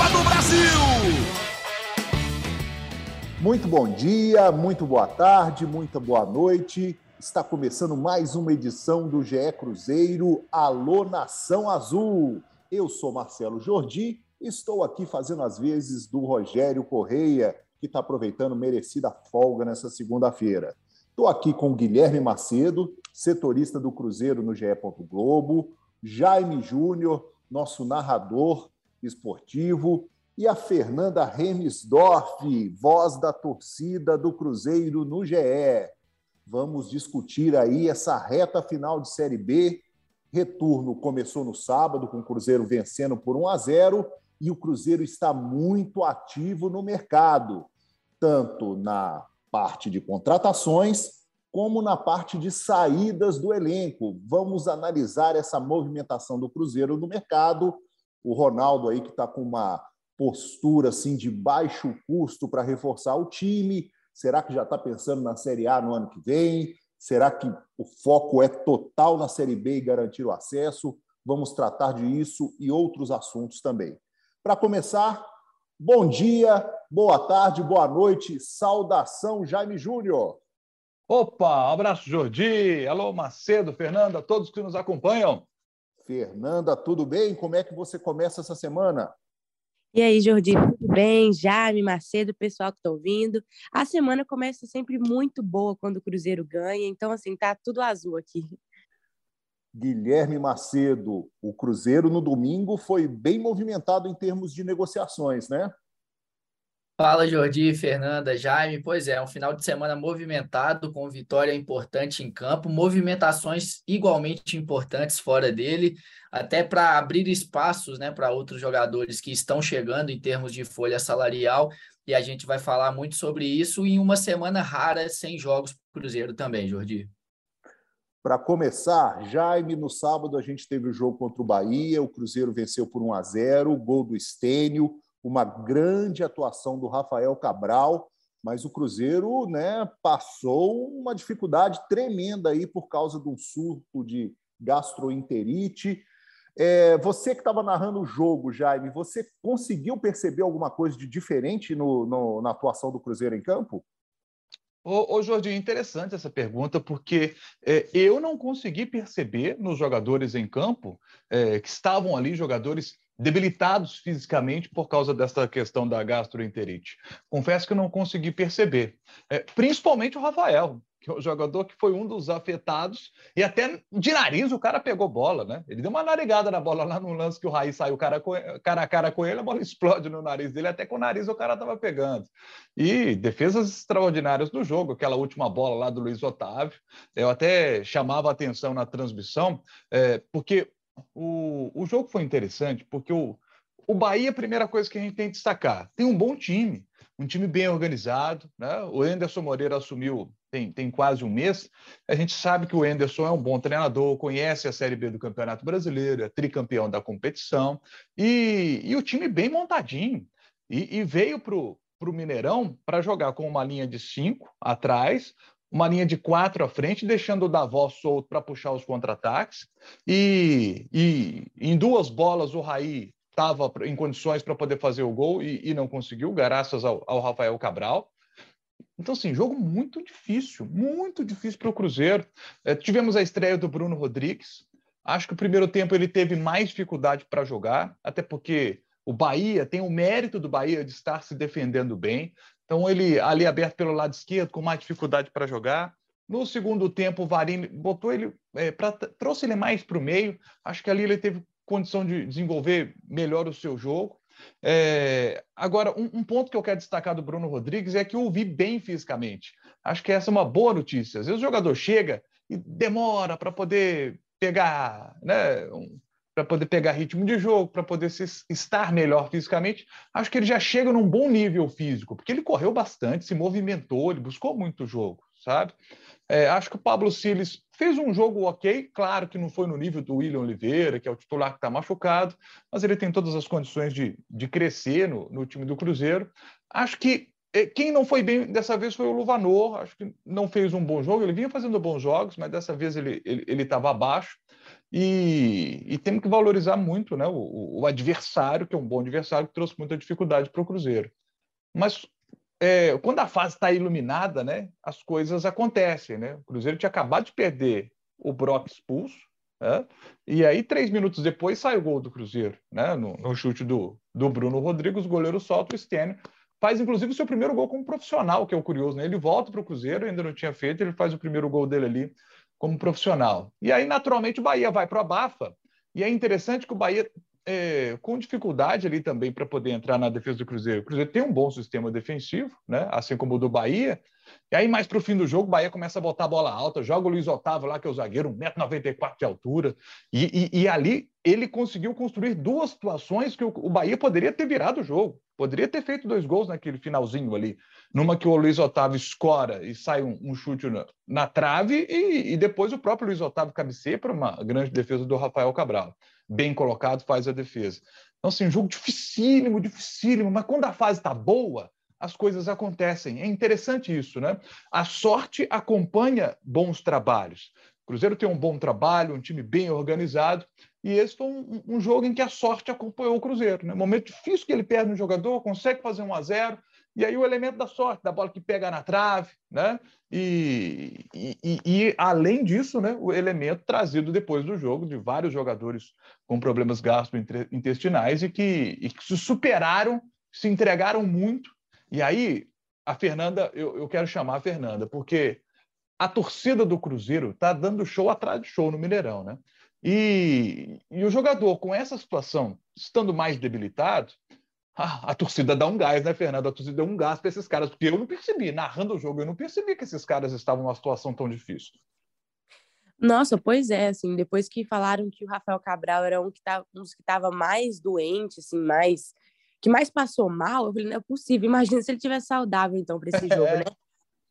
Copa do Brasil. Muito bom dia, muito boa tarde, muita boa noite. Está começando mais uma edição do GE Cruzeiro Alô Nação Azul. Eu sou Marcelo Jordi estou aqui fazendo as vezes do Rogério Correia, que está aproveitando merecida folga nessa segunda-feira. Estou aqui com Guilherme Macedo, setorista do Cruzeiro no GE. Globo, Jaime Júnior, nosso narrador esportivo, e a Fernanda Remisdorf, voz da torcida do Cruzeiro no GE. Vamos discutir aí essa reta final de Série B. Retorno começou no sábado, com o Cruzeiro vencendo por 1 a 0 e o Cruzeiro está muito ativo no mercado, tanto na parte de contratações como na parte de saídas do elenco. Vamos analisar essa movimentação do Cruzeiro no mercado. O Ronaldo aí que está com uma postura assim de baixo custo para reforçar o time? Será que já está pensando na Série A no ano que vem? Será que o foco é total na Série B e garantir o acesso? Vamos tratar disso e outros assuntos também. Para começar, bom dia, boa tarde, boa noite, saudação Jaime Júnior. Opa, abraço Jordi, alô Macedo, Fernanda, todos que nos acompanham. Fernanda, tudo bem? Como é que você começa essa semana? E aí, Jordi, tudo bem? Jaime, Macedo, pessoal que está ouvindo. A semana começa sempre muito boa quando o Cruzeiro ganha, então, assim, tá tudo azul aqui. Guilherme Macedo, o Cruzeiro no domingo foi bem movimentado em termos de negociações, né? Fala, Jordi, Fernanda, Jaime. Pois é, um final de semana movimentado, com vitória importante em campo, movimentações igualmente importantes fora dele, até para abrir espaços né, para outros jogadores que estão chegando em termos de folha salarial. E a gente vai falar muito sobre isso em uma semana rara, sem jogos para Cruzeiro também, Jordi. Para começar, Jaime, no sábado a gente teve o jogo contra o Bahia, o Cruzeiro venceu por 1 a 0 gol do Estênio uma grande atuação do Rafael Cabral, mas o Cruzeiro né, passou uma dificuldade tremenda aí por causa de um surto de gastroenterite. É, você que estava narrando o jogo, Jaime, você conseguiu perceber alguma coisa de diferente no, no, na atuação do Cruzeiro em campo? Ô, ô Jordi, interessante essa pergunta, porque é, eu não consegui perceber nos jogadores em campo é, que estavam ali, jogadores debilitados fisicamente por causa dessa questão da gastroenterite. Confesso que não consegui perceber, é, principalmente o Rafael, que é o jogador que foi um dos afetados, e até de nariz o cara pegou bola, né? Ele deu uma narigada na bola lá no lance que o Raí saiu cara, cara a cara com ele, a bola explode no nariz dele, até com o nariz o cara estava pegando. E defesas extraordinárias do jogo, aquela última bola lá do Luiz Otávio, eu até chamava a atenção na transmissão, é, porque o, o jogo foi interessante porque o, o Bahia, a primeira coisa que a gente tem que destacar, tem um bom time, um time bem organizado. Né? O Enderson Moreira assumiu tem, tem quase um mês. A gente sabe que o Enderson é um bom treinador, conhece a Série B do Campeonato Brasileiro, é tricampeão da competição, e, e o time bem montadinho. E, e veio para o Mineirão para jogar com uma linha de cinco atrás, uma linha de quatro à frente, deixando o Davos solto para puxar os contra-ataques. E, e, em duas bolas o Raí estava em condições para poder fazer o gol e, e não conseguiu, graças ao, ao, Rafael Cabral. Então, assim, jogo muito difícil, muito difícil para o Cruzeiro. É, tivemos a estreia do Bruno Rodrigues. Acho que o primeiro tempo ele teve mais dificuldade para jogar, até porque o Bahia tem o mérito do Bahia de estar se defendendo bem. Então, ele ali aberto pelo lado esquerdo, com mais dificuldade para jogar. No segundo tempo, o Varini botou ele, é, pra, trouxe ele mais para o meio. Acho que ali ele teve condição de desenvolver melhor o seu jogo. É, agora, um, um, ponto que eu quero destacar do Bruno Rodrigues é que eu o vi bem fisicamente. Acho que essa é uma boa notícia. Às vezes o jogador chega e demora para poder pegar né, um, para poder pegar ritmo de jogo, para poder se, estar melhor fisicamente. Acho que ele já chega num bom nível físico, porque ele correu bastante, se movimentou, ele buscou muito jogo, sabe? É, acho que o Pablo Siles fez um jogo ok, claro que não foi no nível do William Oliveira, que é o titular que está machucado, mas ele tem todas as condições de, de crescer no, no time do Cruzeiro. Acho que é, quem não foi bem dessa vez foi o Luvanor, acho que não fez um bom jogo, ele vinha fazendo bons jogos, mas dessa vez ele estava ele, abaixo. E, e, temos que valorizar muito né, o, o, adversário, que é um bom adversário, que trouxe muita dificuldade para o Cruzeiro. Mas é, quando a fase está iluminada, né, as coisas acontecem. Né? O Cruzeiro tinha acabado de perder o Brock expulso, né? e aí, três minutos depois, sai o gol do Cruzeiro, né? no, no chute do, do Bruno Rodrigues, o goleiro solta o Stênio, faz inclusive o seu primeiro gol como profissional, que é o curioso. Né? Ele volta para o Cruzeiro, ainda não tinha feito, ele faz o primeiro gol dele ali como profissional. E aí, naturalmente, o Bahia vai para a Bafa, e é interessante que o Bahia, é, com dificuldade ali também para poder entrar na defesa do Cruzeiro. O Cruzeiro tem um bom sistema defensivo, né? assim como o do Bahia. E aí, mais para o fim do jogo, o Bahia começa a botar a bola alta, joga o Luiz Otávio lá, que é o zagueiro, 1,94m de altura. E, e, e, ali ele conseguiu construir duas situações que o, o Bahia poderia ter virado o jogo. Poderia ter feito dois gols naquele finalzinho ali. Numa que o Luiz Otávio escora e sai um, um chute na, na trave, e, e, depois o próprio Luiz Otávio cabeceia para uma grande defesa do Rafael Cabral. Bem colocado, faz a defesa. Então, assim, um jogo dificílimo, dificílimo, mas quando a fase está boa, as coisas acontecem. É interessante isso, né? A sorte acompanha bons trabalhos. O Cruzeiro tem um bom trabalho, um time bem organizado, e esse foi um, um, jogo em que a sorte acompanhou o Cruzeiro. Né? Momento difícil que ele perde no jogador, consegue fazer um a 0 e aí o elemento da sorte, da bola que pega na trave, né? E, e, e, além disso, né, o elemento trazido depois do jogo de vários jogadores com problemas gastrointestinais e que, e que se superaram, se entregaram muito. E aí, a Fernanda, eu, eu quero chamar a Fernanda, porque a torcida do Cruzeiro está dando show atrás de show no Mineirão, né? E, e o jogador, com essa situação, estando mais debilitado, a, a, torcida dá um gás, né, Fernando? A torcida deu um gás para esses caras, porque eu não percebi, narrando o jogo, eu não percebi que esses caras estavam numa situação tão difícil. Nossa, pois é, assim, depois que falaram que o Rafael Cabral era um que tava, um dos que estava mais doente, assim, mais que mais passou mal, eu falei, não é possível, imagina se ele tivesse saudável, então, para esse jogo, né?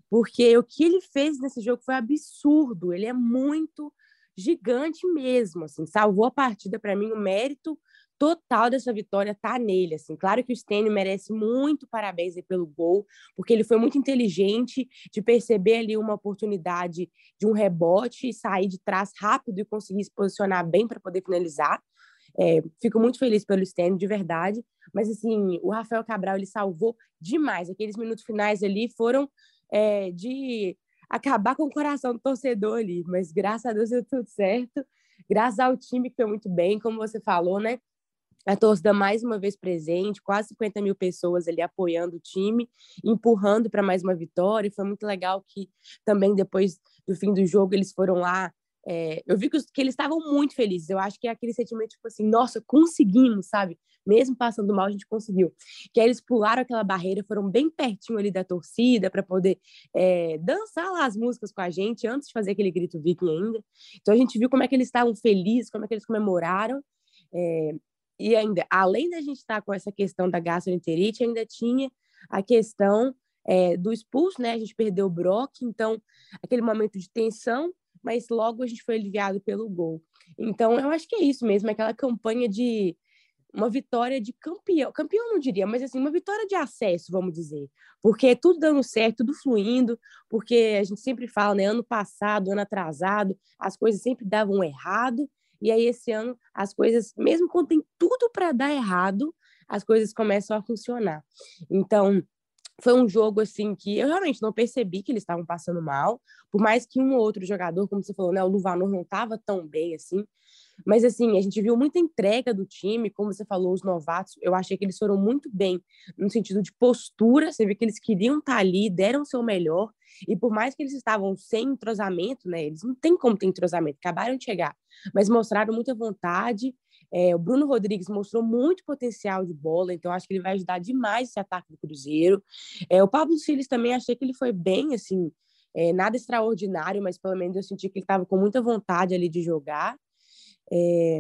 Porque o que ele fez nesse jogo foi absurdo, ele é muito gigante mesmo, assim, salvou a partida para mim, o mérito total dessa vitória tá nele, assim. Claro que o Stênio merece muito parabéns pelo gol, porque ele foi muito inteligente de perceber ali uma oportunidade de um rebote e sair de trás rápido e conseguir se posicionar bem para poder finalizar. É, fico muito feliz pelo Stênio, de verdade. Mas, assim, o Rafael Cabral, ele salvou demais. Aqueles minutos finais ali foram é, de acabar com o coração do torcedor ali, mas graças a Deus deu tudo certo, graças ao time que foi muito bem, como você falou, né? A torcida mais uma vez presente, quase 50 mil pessoas ali apoiando o time, empurrando para mais uma vitória. E foi muito legal que também depois do fim do jogo eles foram lá é, eu vi que, que eles estavam muito felizes. Eu acho que é aquele sentimento, tipo assim, nossa, conseguimos, sabe? Mesmo passando mal, a gente conseguiu. Que aí eles pularam aquela barreira, foram bem pertinho ali da torcida para poder é, dançar lá as músicas com a gente antes de fazer aquele grito viking ainda. Então a gente viu como é que eles estavam felizes, como é que eles comemoraram. É, e ainda, além da gente estar tá com essa questão da gastroenterite, ainda tinha a questão é, do expulso, né? A gente perdeu o Brock, então aquele momento de tensão mas logo a gente foi aliviado pelo gol. Então, eu acho que é isso mesmo, é aquela campanha de uma vitória de campeão, campeão não diria, mas assim, uma vitória de acesso, vamos dizer, porque tudo dando certo, tudo fluindo, porque a gente sempre fala, né, ano passado, ano atrasado, as coisas sempre davam errado, e aí esse ano as coisas, mesmo quando tem tudo para dar errado, as coisas começam a funcionar. Então, foi um jogo assim que eu realmente não percebi que eles estavam passando mal, por mais que um ou outro jogador, como você falou, né, o Luvanor não estava tão bem assim, mas assim, a gente viu muita entrega do time, como você falou, os novatos, eu achei que eles foram muito bem no sentido de postura, você vê que eles queriam estar tá ali, deram o seu melhor, e por mais que eles estavam sem entrosamento, né, eles não tem como ter entrosamento, acabaram de chegar, mas mostraram muita vontade é, o Bruno Rodrigues mostrou muito potencial de bola, então acho que ele vai ajudar demais esse ataque do Cruzeiro. É, o Pablo Siles também achei que ele foi bem, assim, é, nada extraordinário, mas pelo menos eu senti que ele estava com muita vontade ali de jogar. É,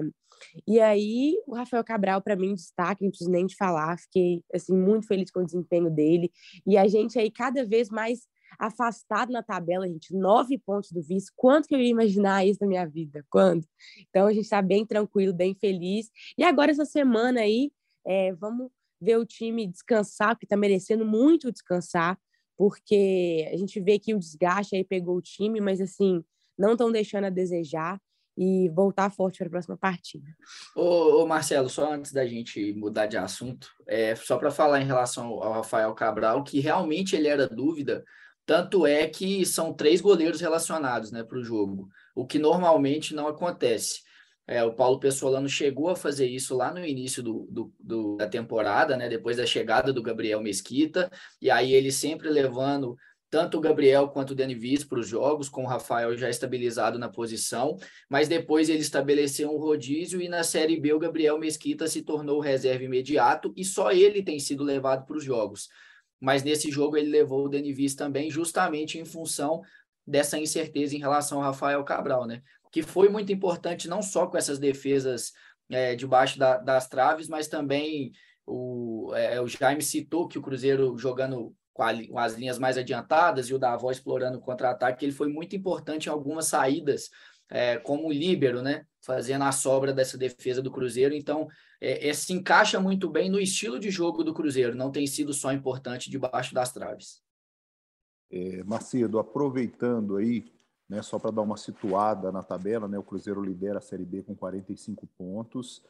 E aí, o Rafael Cabral, para mim, destaque, não preciso nem de falar, fiquei assim, muito feliz com o desempenho dele. E a gente aí cada vez mais afastado na tabela, gente, nove pontos do vice. Quanto que eu ia imaginar isso na minha vida? Quando? Então a gente está bem tranquilo, bem feliz. E agora, essa semana aí, é, vamos ver o time descansar, porque está merecendo muito descansar, porque a gente vê que o desgaste aí pegou o time, mas assim, não estão deixando a desejar e voltar forte para a próxima partida. Ô, ô, Marcelo, só antes da gente mudar de assunto, é, só para falar em relação ao Rafael Cabral, que realmente ele era dúvida tanto é que são três goleiros relacionados né, para o jogo, o que normalmente não acontece. É, o Paulo Pessolano chegou a fazer isso lá no início do, do, do, da temporada, né, depois da chegada do Gabriel Mesquita, e aí ele sempre levando tanto o Gabriel quanto o Viz para os jogos, com o Rafael já estabilizado na posição, mas depois ele estabeleceu um rodízio e na Série B o Gabriel Mesquita se tornou reserva imediato e só ele tem sido levado para os jogos mas nesse jogo ele levou o Denivis também, justamente em função dessa incerteza em relação ao Rafael Cabral, né? Que foi muito importante não só com essas defesas é, debaixo da, das traves, mas também o, é, o Jaime citou que o Cruzeiro jogando com, a, com as linhas mais adiantadas e o Davó explorando o contra-ataque, ele foi muito importante em algumas saídas é, como líbero, né? Fazendo a sobra dessa defesa do Cruzeiro. Então, é, é, se encaixa muito bem no estilo de jogo do Cruzeiro. Não tem sido só importante debaixo das traves. É, Macedo, aproveitando aí, né, só para dar uma situada na tabela, né, o Cruzeiro lidera a Série B com 45 pontos,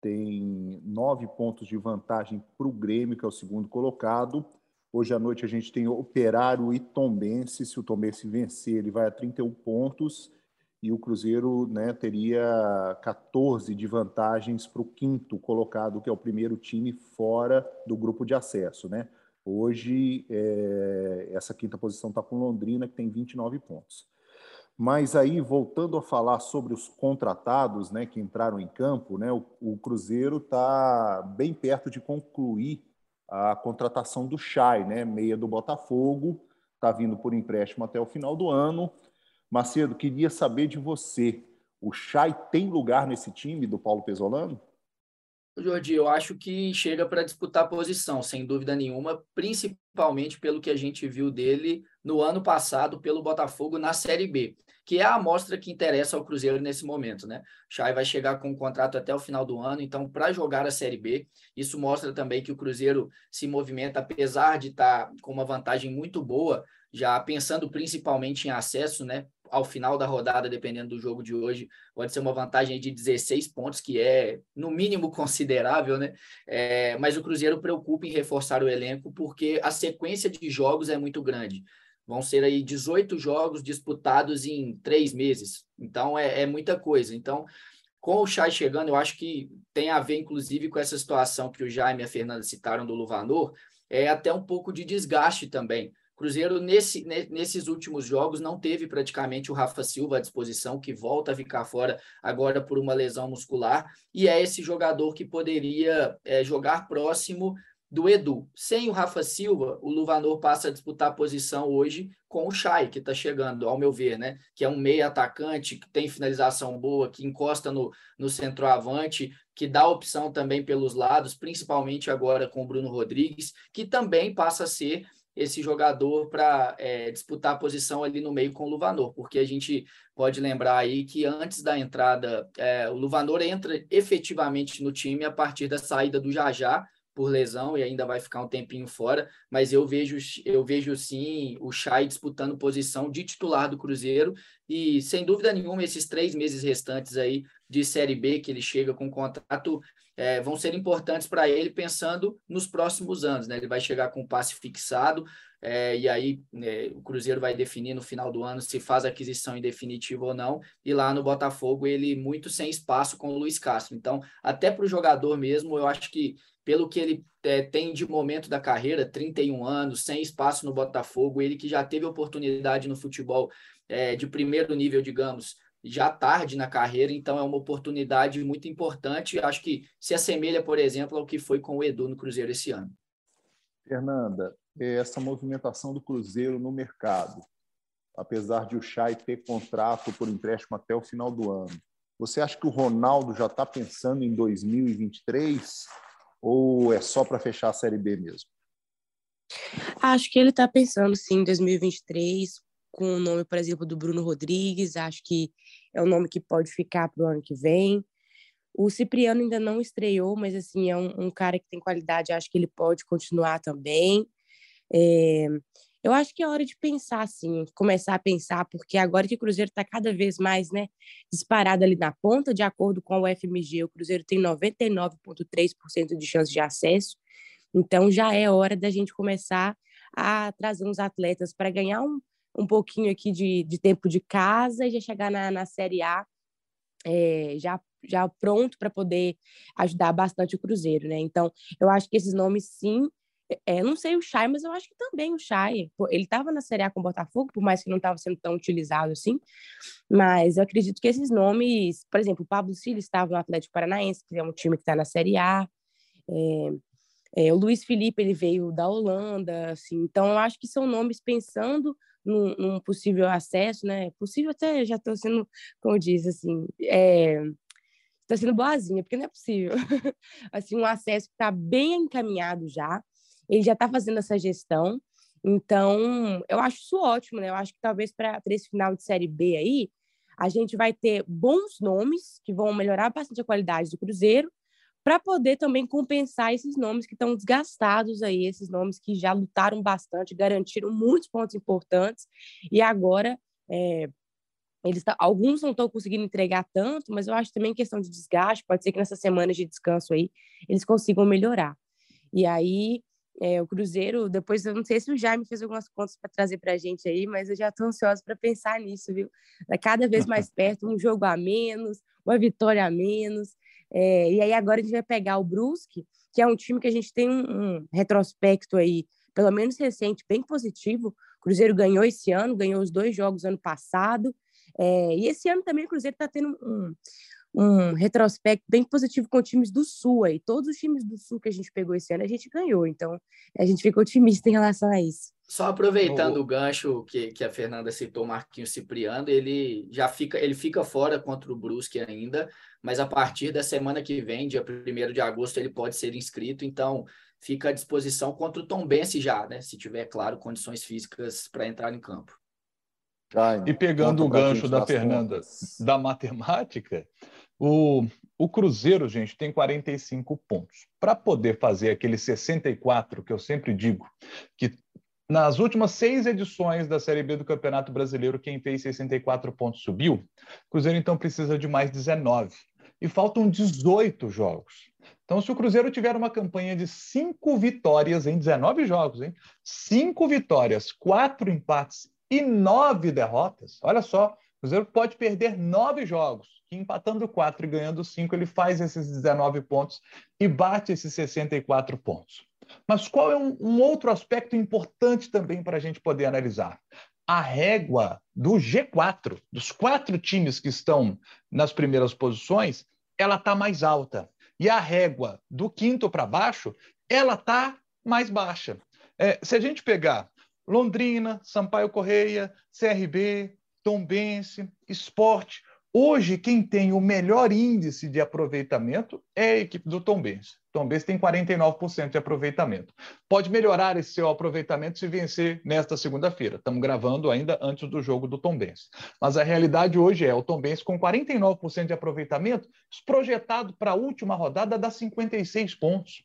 tem nove pontos de vantagem para o Grêmio, que é o segundo colocado. Hoje à noite a gente tem Operário e Tombense. Se o Tombense vencer, ele vai a 31 pontos e o Cruzeiro né, teria 14 de vantagens para o quinto colocado, que é o primeiro time fora do grupo de acesso. Né? Hoje, é, essa quinta posição está com Londrina, que tem 29 pontos. Mas aí, voltando a falar sobre os contratados né, que entraram em campo, né, o, o Cruzeiro está bem perto de concluir a contratação do Chay, né, meia do Botafogo, está vindo por empréstimo até o final do ano Macedo, queria saber de você. O Chay tem lugar nesse time do Paulo Pesolano? Jordi, eu acho que chega para disputar posição, sem dúvida nenhuma, principalmente pelo que a gente viu dele no ano passado pelo Botafogo na Série B, que é a amostra que interessa ao Cruzeiro nesse momento, né? O Chay vai chegar com um contrato até o final do ano, então para jogar a Série B, isso mostra também que o Cruzeiro se movimenta apesar de estar tá com uma vantagem muito boa, já pensando principalmente em acesso, né? Ao final da rodada, dependendo do jogo de hoje, pode ser uma vantagem de 16 pontos, que é, no mínimo, considerável, né? É, mas o Cruzeiro preocupa em reforçar o elenco, porque a sequência de jogos é muito grande. Vão ser aí 18 jogos disputados em três meses. Então, é, é muita coisa. Então, com o Chay chegando, eu acho que tem a ver, inclusive, com essa situação que o Jaime e a Fernanda citaram do Luvanor, é até um pouco de desgaste também Cruzeiro, nesse, nesses últimos jogos, não teve praticamente o Rafa Silva à disposição, que volta a ficar fora agora por uma lesão muscular, e é esse jogador que poderia é, jogar próximo do Edu. Sem o Rafa Silva, o Luvanor passa a disputar a posição hoje com o Chay, que está chegando, ao meu ver, né? Que é um meio atacante, que tem finalização boa, que encosta no, no centroavante, que dá opção também pelos lados, principalmente agora com o Bruno Rodrigues, que também passa a ser esse jogador para é, disputar a posição ali no meio com o Luvanor, porque a gente pode lembrar aí que antes da entrada, é, o Luvanor entra efetivamente no time a partir da saída do Jajá por lesão e ainda vai ficar um tempinho fora, mas eu vejo eu vejo sim o Chay disputando posição de titular do Cruzeiro e sem dúvida nenhuma esses três meses restantes aí de Série B que ele chega com contrato é, vão ser importantes para ele pensando nos próximos anos. Né? Ele vai chegar com o passe fixado, é, e aí né, o Cruzeiro vai definir no final do ano se faz aquisição em definitivo ou não. E lá no Botafogo, ele muito sem espaço com o Luiz Castro. Então, até para o jogador mesmo, eu acho que pelo que ele é, tem de momento da carreira, 31 anos, sem espaço no Botafogo, ele que já teve oportunidade no futebol é, de primeiro nível, digamos, já tarde na carreira, então é uma oportunidade muito importante. Acho que se assemelha, por exemplo, ao que foi com o Edu no Cruzeiro esse ano. Fernanda, essa movimentação do Cruzeiro no mercado, apesar de o Chay ter contrato por empréstimo até o final do ano, Você acha que o Ronaldo já está pensando em 2023 ou é só para fechar a Série B mesmo? Acho que ele está pensando sim em 2023, com o nome, por exemplo, do Bruno Rodrigues. Acho que é um nome que pode ficar para o ano que vem. O Cipriano ainda não estreou, mas assim é um, um, cara que tem qualidade. Acho que ele pode continuar também. É, eu acho que é hora de pensar, assim, começar a pensar, porque agora que o Cruzeiro está cada vez mais né, disparado ali na ponta, de acordo com o FMG, o Cruzeiro tem 99,3% de chance de acesso, então já é hora da gente começar a trazer uns atletas para ganhar um, um pouquinho aqui de, de tempo de casa e já chegar na, na Série A é, já, já pronto para poder ajudar bastante o Cruzeiro, né? Então, eu acho que esses nomes, sim, é, não sei o Chay, mas eu acho que também o Chay. Ele estava na Série A com o Botafogo, por mais que não estava sendo tão utilizado assim. Mas eu acredito que esses nomes, por exemplo, o Pablo Silva estava no Atlético Paranaense, que é um time que está na Série A. É, é, o Luiz Felipe ele veio da Holanda, assim. Então eu acho que são nomes pensando num, num possível acesso, né? Possível até já estou sendo, como diz assim, é, está sendo boazinha, porque não é possível. assim, um acesso que está bem encaminhado já ele já está fazendo essa gestão. Então, eu acho isso ótimo, né? Eu acho que talvez para esse final de Série B aí, a gente vai ter bons nomes que vão melhorar bastante a qualidade do Cruzeiro, para poder também compensar esses nomes que estão desgastados aí, esses nomes que já lutaram bastante, garantiram muitos pontos importantes, e agora é, eles tá, alguns não estão conseguindo entregar tanto, mas eu acho também questão de desgaste, pode ser que nessas semanas de descanso aí eles consigam melhorar. E aí é, o Cruzeiro, depois eu não sei se o Jaime fez algumas contas para trazer para a gente aí, mas eu já estou ansiosa para pensar nisso, viu? Tá cada vez mais perto, um jogo a menos, uma vitória a menos. É, e aí agora a gente vai pegar o Brusque, que é um time que a gente tem um, um retrospecto aí, pelo menos recente, bem positivo. O Cruzeiro ganhou esse ano, ganhou os dois jogos ano passado. É, e esse ano também o Cruzeiro está tendo um, um retrospecto bem positivo com times do Sul aí. Todos os times do Sul que a gente pegou esse ano, a gente ganhou. Então, a gente fica otimista em relação a isso. Só aproveitando o, o gancho que, que a Fernanda citou, Marquinhos Cipriano, ele já fica, ele fica fora contra o Brusque ainda, mas a partir da semana que vem, dia 1 de agosto, ele pode ser inscrito, então fica à disposição contra o Tom Bense já, né? Se tiver, claro, condições físicas para entrar em campo. e pegando o gancho da Fernanda contas. da matemática, o, o Cruzeiro, gente, tem 45 pontos. Para poder fazer aquele 64 que eu sempre digo, que nas últimas seis edições da Série B do Campeonato Brasileiro, quem fez 64 pontos subiu. O Cruzeiro, então, precisa de mais 19. E faltam 18 jogos. Então, se o Cruzeiro tiver uma campanha de cinco vitórias em 19 jogos, hein? cinco vitórias, quatro empates e nove derrotas, olha só, o Cruzeiro pode perder nove jogos, que empatando quatro e ganhando cinco, ele faz esses 19 pontos e bate esses 64 pontos. Mas qual é um, um outro aspecto importante também para a gente poder analisar? A régua do G4, dos quatro times que estão nas primeiras posições, ela está mais alta. E a régua do quinto para baixo, ela está mais baixa. É, se a gente pegar Londrina, Sampaio Correia, CRB, Tombense, Esporte. Hoje, quem tem o melhor índice de aproveitamento é a equipe do Tombense. Tombense tem 49% de aproveitamento. Pode melhorar esse seu aproveitamento se vencer nesta segunda-feira. Estamos gravando ainda antes do jogo do Tombense. Mas a realidade hoje é o Tombense com 49% de aproveitamento, projetado para a última rodada dá 56 pontos.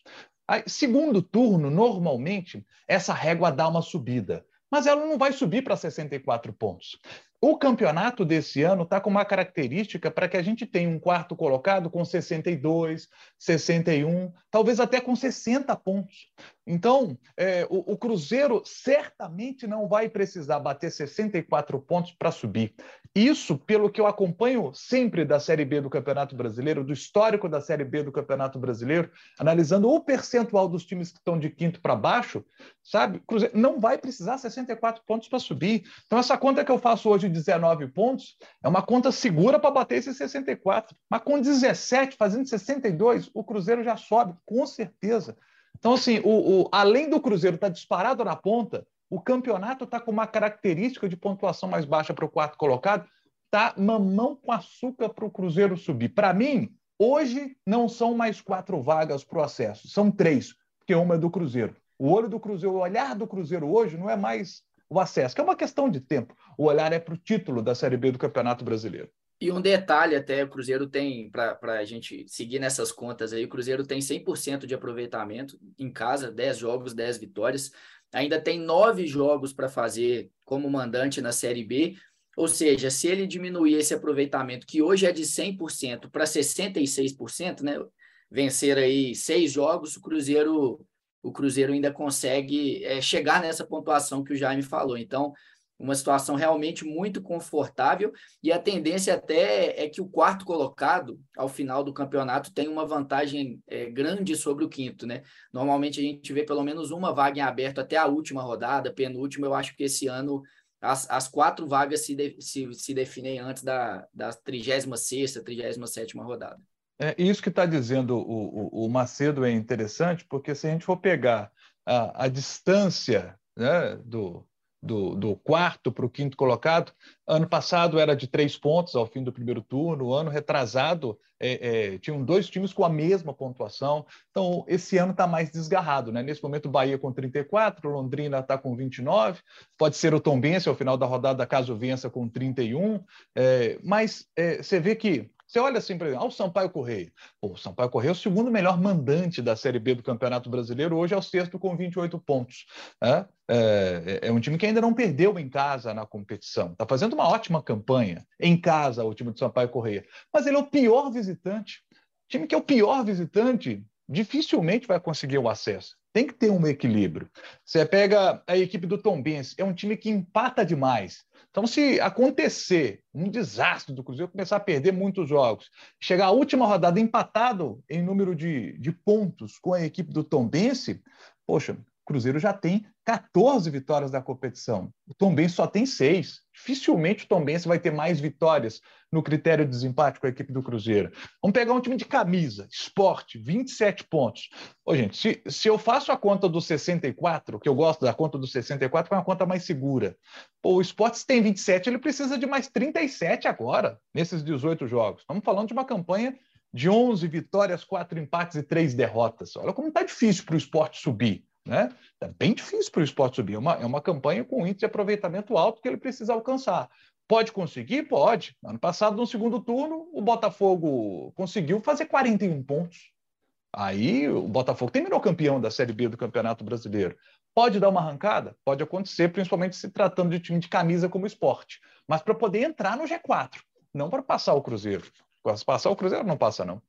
Aí, segundo turno, normalmente, essa régua dá uma subida mas ela não vai subir para 64 pontos. O campeonato desse ano está com uma característica para que a gente tenha um quarto colocado com 62, 61, talvez até com 60 pontos. Então, é, o, o, Cruzeiro certamente não vai precisar bater 64 pontos para subir. Isso, pelo que eu acompanho sempre da Série B do Campeonato Brasileiro, do histórico da Série B do Campeonato Brasileiro, analisando o percentual dos times que estão de quinto para baixo, sabe? Cruzeiro não vai precisar 64 pontos para subir. Então, essa conta que eu faço hoje de 19 pontos é uma conta segura para bater esses 64. Mas com 17, fazendo 62, o Cruzeiro já sobe, com certeza. Então, assim, o, o além do Cruzeiro estar tá disparado na ponta, o campeonato está com uma característica de pontuação mais baixa para o quarto colocado, tá mamão com açúcar para o Cruzeiro subir. Para mim, hoje não são mais quatro vagas para o acesso, são três, porque uma é do Cruzeiro. O olho do Cruzeiro, o olhar do Cruzeiro hoje não é mais o acesso, que é uma questão de tempo. O olhar é para o título da Série B do Campeonato Brasileiro. E um detalhe até, o Cruzeiro tem, para a gente seguir nessas contas aí, o Cruzeiro tem 100% de aproveitamento em casa, 10 jogos, 10 vitórias. Ainda tem nove jogos para fazer como mandante na Série B. Ou seja, se ele diminuir esse aproveitamento, que hoje é de 100% para 66%, né? vencer aí seis jogos, o Cruzeiro o Cruzeiro ainda consegue é, chegar nessa pontuação que o Jaime falou. Então, uma situação realmente muito confortável e a tendência até é que o quarto colocado ao final do campeonato tem uma vantagem é, grande sobre o quinto, né? Normalmente a gente vê pelo menos uma vaga em aberto até a última rodada, penúltima. Eu acho que esse ano as, as quatro vagas se, de, se, se definem antes da, da 36ª, 37ª rodada. É, isso que está dizendo o, o, o, Macedo é interessante, porque se a gente for pegar a, a distância né, do, do, do, quarto para o quinto colocado, ano passado era de três pontos ao fim do primeiro turno, ano retrasado é, é, tinham dois times com a mesma pontuação, então esse ano está mais desgarrado. Né? Nesse momento, Bahia com 34, Londrina está com 29, pode ser o Tombense ao final da rodada, caso vença, com 31, é, mas é, você vê que você olha assim, por exemplo, o Sampaio Correia. Pô, o Sampaio Correia é o segundo melhor mandante da Série B do Campeonato Brasileiro, hoje é o sexto com 28 pontos. É, é, é um time que ainda não perdeu em casa na competição. Está fazendo uma ótima campanha em casa, o time do Sampaio Correia. Mas ele é o pior visitante. O time que é o pior visitante dificilmente vai conseguir o acesso. Tem que ter um equilíbrio. Você pega a equipe do Tom Benz, é um time que empata demais. Então, se acontecer um desastre do Cruzeiro, começar a perder muitos jogos, chegar à última rodada empatado em número de, de pontos com a equipe do Tom Benz, poxa, o Cruzeiro já tem 14 vitórias da competição. O Tombense só tem seis. Dificilmente o Tombense vai ter mais vitórias no critério de desempate com a equipe do Cruzeiro. Vamos pegar um time de camisa, esporte, 27 pontos. Ô, gente, se, se eu faço a conta dos 64, que eu gosto da conta dos 64, é uma conta mais segura. Pô, o esporte tem 27, ele precisa de mais 37 agora, nesses 18 jogos. Estamos falando de uma campanha de 11 vitórias, 4 empates e 3 derrotas. Olha como está difícil para o esporte subir. Né? É bem difícil para o esporte subir. É uma, é uma campanha com índice de aproveitamento alto que ele precisa alcançar. Pode conseguir? Pode. Ano passado, no segundo turno, o Botafogo conseguiu fazer 41 pontos. Aí o Botafogo terminou campeão da Série B do Campeonato Brasileiro. Pode dar uma arrancada? Pode acontecer, principalmente se tratando de time de camisa como esporte. Mas para poder entrar no G4, não para passar o Cruzeiro. Passar o Cruzeiro, não passa, não.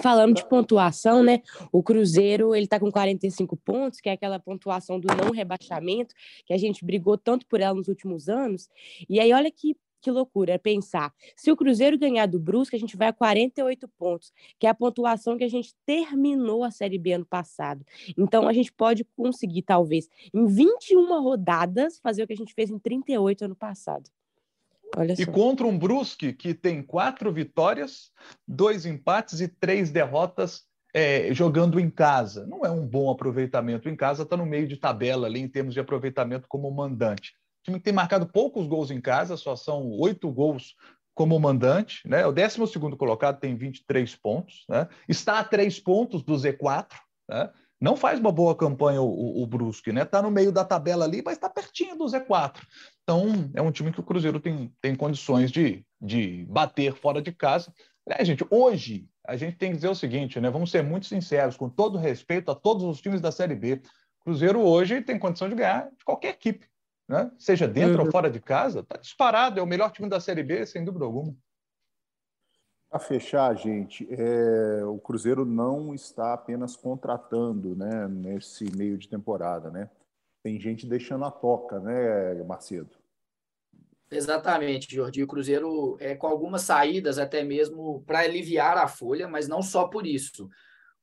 Falando de pontuação, né? O Cruzeiro ele está com 45 pontos, que é aquela pontuação do não rebaixamento, que a gente brigou tanto por ela nos últimos anos. E aí, olha que, que loucura pensar. Se o Cruzeiro ganhar do Brusque, a gente vai a 48 pontos, que é a pontuação que a gente terminou a Série B ano passado. Então, a gente pode conseguir, talvez, em 21 rodadas, fazer o que a gente fez em 38 ano passado. Olha e contra um Brusque que tem quatro vitórias, dois empates e três derrotas é, jogando em casa. Não é um bom aproveitamento em casa, está no meio de tabela ali em termos de aproveitamento como mandante. O time tem marcado poucos gols em casa, só são oito gols como mandante, né? O 12 colocado tem 23 pontos, né? Está a três pontos do Z4, né? Não faz uma boa campanha o, o, o Brusque, né? Está no meio da tabela ali, mas está pertinho do Z4. Então, é um time que o Cruzeiro tem, tem condições de, de bater fora de casa. É, gente, hoje a gente tem que dizer o seguinte, né? Vamos ser muito sinceros, com todo respeito a todos os times da Série B. O Cruzeiro hoje tem condição de ganhar de qualquer equipe, né? Seja dentro uhum. ou fora de casa, está disparado, é o melhor time da Série B, sem dúvida alguma. Para fechar, gente, é, o Cruzeiro não está apenas contratando né, nesse meio de temporada, né? Tem gente deixando a toca, né, Macedo? Exatamente, Jordi. O Cruzeiro é com algumas saídas até mesmo para aliviar a folha, mas não só por isso.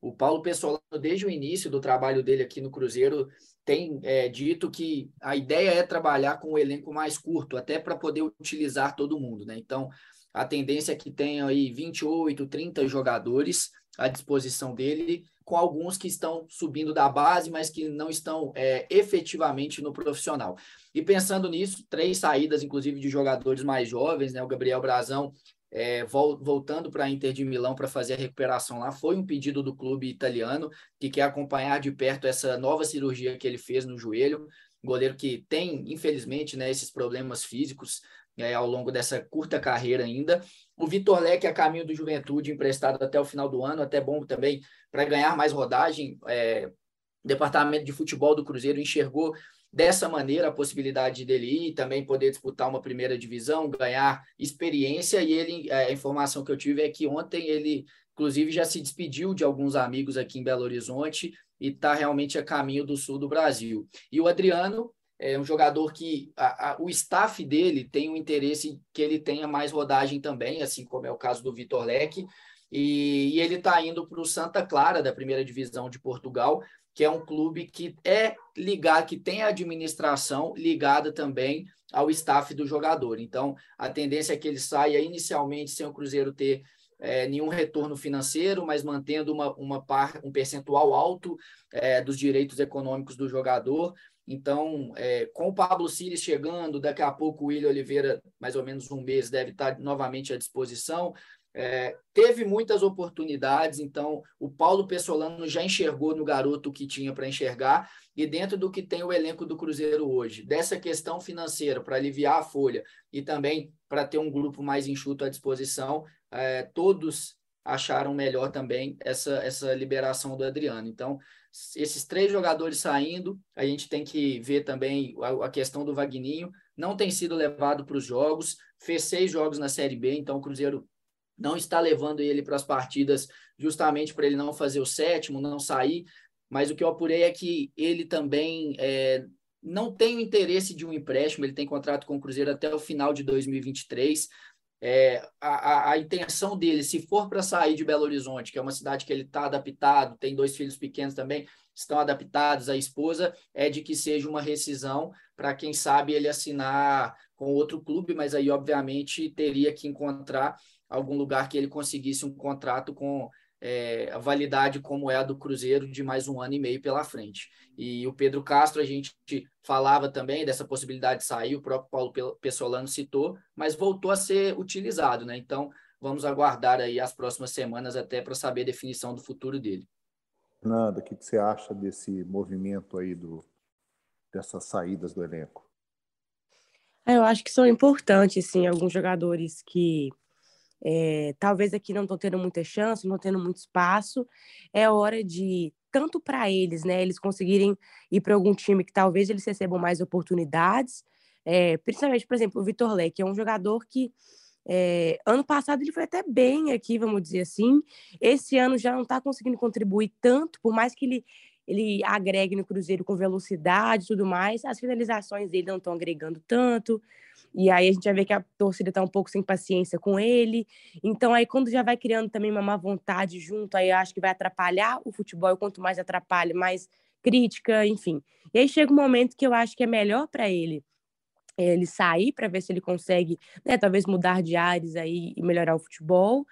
O Paulo Pessolano, desde o início do trabalho dele aqui no Cruzeiro, tem é, dito que a ideia é trabalhar com o um elenco mais curto, até para poder utilizar todo mundo, né? Então, a tendência é que tenha aí 28, 30 jogadores à disposição dele, com alguns que estão subindo da base, mas que não estão é, efetivamente no profissional. E pensando nisso, três saídas, inclusive, de jogadores mais jovens, né? O Gabriel Brazão é, voltando para a Inter de Milão para fazer a recuperação lá, foi um pedido do clube italiano, que quer acompanhar de perto essa nova cirurgia que ele fez no joelho. Goleiro que tem, infelizmente, né, esses problemas físicos, é, ao longo dessa curta carreira ainda. O Vitor Leque a caminho do Juventude, emprestado até o final do ano, até bom também para ganhar mais rodagem. É, departamento de futebol do Cruzeiro enxergou dessa maneira a possibilidade dele ir também poder disputar uma primeira divisão, ganhar experiência. E ele, é, a informação que eu tive é que ontem ele, inclusive, já se despediu de alguns amigos aqui em Belo Horizonte e está realmente a caminho do sul do Brasil. E o Adriano é um jogador que a, a, o staff dele tem o um interesse que ele tenha mais rodagem também, assim como é o caso do Vitor Leque, e, e ele está indo para o Santa Clara, da primeira divisão de Portugal, que é um clube que é ligado, que tem a administração ligada também ao staff do jogador. Então, a tendência é que ele saia inicialmente sem o Cruzeiro ter é, nenhum retorno financeiro, mas mantendo uma, uma par, um percentual alto é, dos direitos econômicos do jogador então, é, com o Pablo Siles chegando, daqui a pouco o William Oliveira, mais ou menos um mês, deve estar novamente à disposição. É, teve muitas oportunidades, então o Paulo Pessolano já enxergou no garoto o que tinha para enxergar, e dentro do que tem o elenco do Cruzeiro hoje, dessa questão financeira, para aliviar a folha e também para ter um grupo mais enxuto à disposição, é, todos acharam melhor também essa, essa liberação do Adriano. Então, esses três jogadores saindo, a gente tem que ver também a, a questão do Vagninho, não tem sido levado para os jogos, fez seis jogos na Série B, então o Cruzeiro não está levando ele para as partidas justamente para ele não fazer o sétimo, não sair, mas o que eu apurei é que ele também é, não tem o interesse de um empréstimo, ele tem contrato com o Cruzeiro até o final de 2023, é, a, a, intenção dele, se for para sair de Belo Horizonte, que é uma cidade que ele está adaptado, tem dois filhos pequenos também, estão adaptados, a esposa, é de que seja uma rescisão para quem sabe ele assinar com outro clube, mas aí, obviamente, teria que encontrar algum lugar que ele conseguisse um contrato com é, a validade como é a do Cruzeiro de mais um ano e meio pela frente. E o Pedro Castro, a gente falava também dessa possibilidade de sair, o próprio Paulo Pessolano citou, mas voltou a ser utilizado, né? Então, vamos aguardar aí as próximas semanas até para saber a definição do futuro dele. Nada, o que você acha desse movimento aí do dessas saídas do elenco? É, eu acho que são importantes, sim, alguns jogadores que é, talvez aqui não estão tendo muita chance, não tendo muito espaço. É hora de, tanto para eles, né, eles conseguirem ir para algum time que talvez eles recebam mais oportunidades. É, principalmente, por exemplo, o Vitor Lé, que é um jogador que é, ano passado ele foi até bem aqui, vamos dizer assim. Esse ano já não está conseguindo contribuir tanto, por mais que ele, ele agregue no Cruzeiro com velocidade e tudo mais, as finalizações dele não estão agregando tanto. E aí a gente já vê que a torcida está um pouco sem paciência com ele. Então aí quando já vai criando também uma má vontade junto, aí eu acho que vai atrapalhar o futebol, quanto mais atrapalha, mais crítica, enfim. E aí chega um momento que eu acho que é melhor para ele ele sair para ver se ele consegue, né, talvez mudar de ares aí e melhorar o futebol,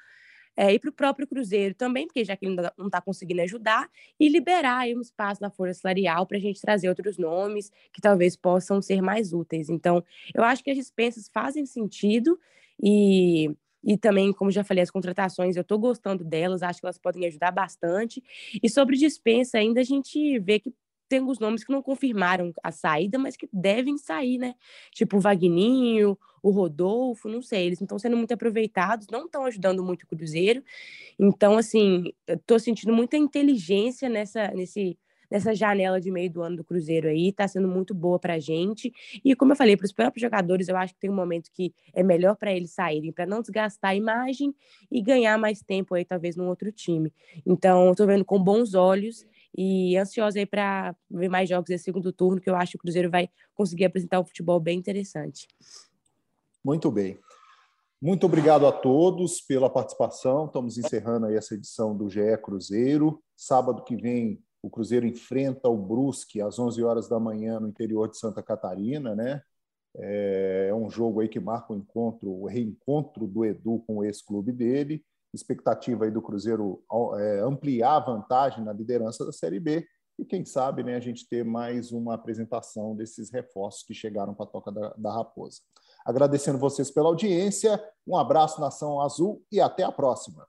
é, e para o próprio Cruzeiro também, porque já que ele não está conseguindo ajudar, e liberar um espaço na Folha Salarial para a gente trazer outros nomes que talvez possam ser mais úteis. Então, eu acho que as dispensas fazem sentido e e também, como já falei, as contratações, eu estou gostando delas, acho que elas podem ajudar bastante. E sobre dispensa, ainda a gente vê que tem alguns nomes que não confirmaram a saída, mas que devem sair, né? Tipo o Vagninho, o Rodolfo, não sei, eles não estão sendo muito aproveitados, não estão ajudando muito o Cruzeiro. Então, assim, tô sentindo muita inteligência nessa, nesse, nessa janela de meio do ano do Cruzeiro aí, tá sendo muito boa pra gente. E como eu falei, para os próprios jogadores, eu acho que tem um momento que é melhor para eles saírem, para não desgastar a imagem e ganhar mais tempo aí, talvez, num outro time. Então, tô vendo com bons olhos e ansiosa aí para ver mais jogos desse segundo turno, que eu acho que o Cruzeiro vai conseguir apresentar um futebol bem interessante. Muito bem. Muito obrigado a todos pela participação. Estamos encerrando aí essa edição do GE Cruzeiro. Sábado que vem o Cruzeiro enfrenta o Brusque às 11 horas da manhã no interior de Santa Catarina, né? É, é um jogo aí que marca o encontro, o reencontro do Edu com o ex-clube dele. Expectativa aí do Cruzeiro é, ampliar a vantagem na liderança da Série B e quem sabe né, a gente ter mais uma apresentação desses reforços que chegaram para a Toca da, da Raposa. Agradecendo vocês pela audiência, um abraço, Nação Azul, e até a próxima.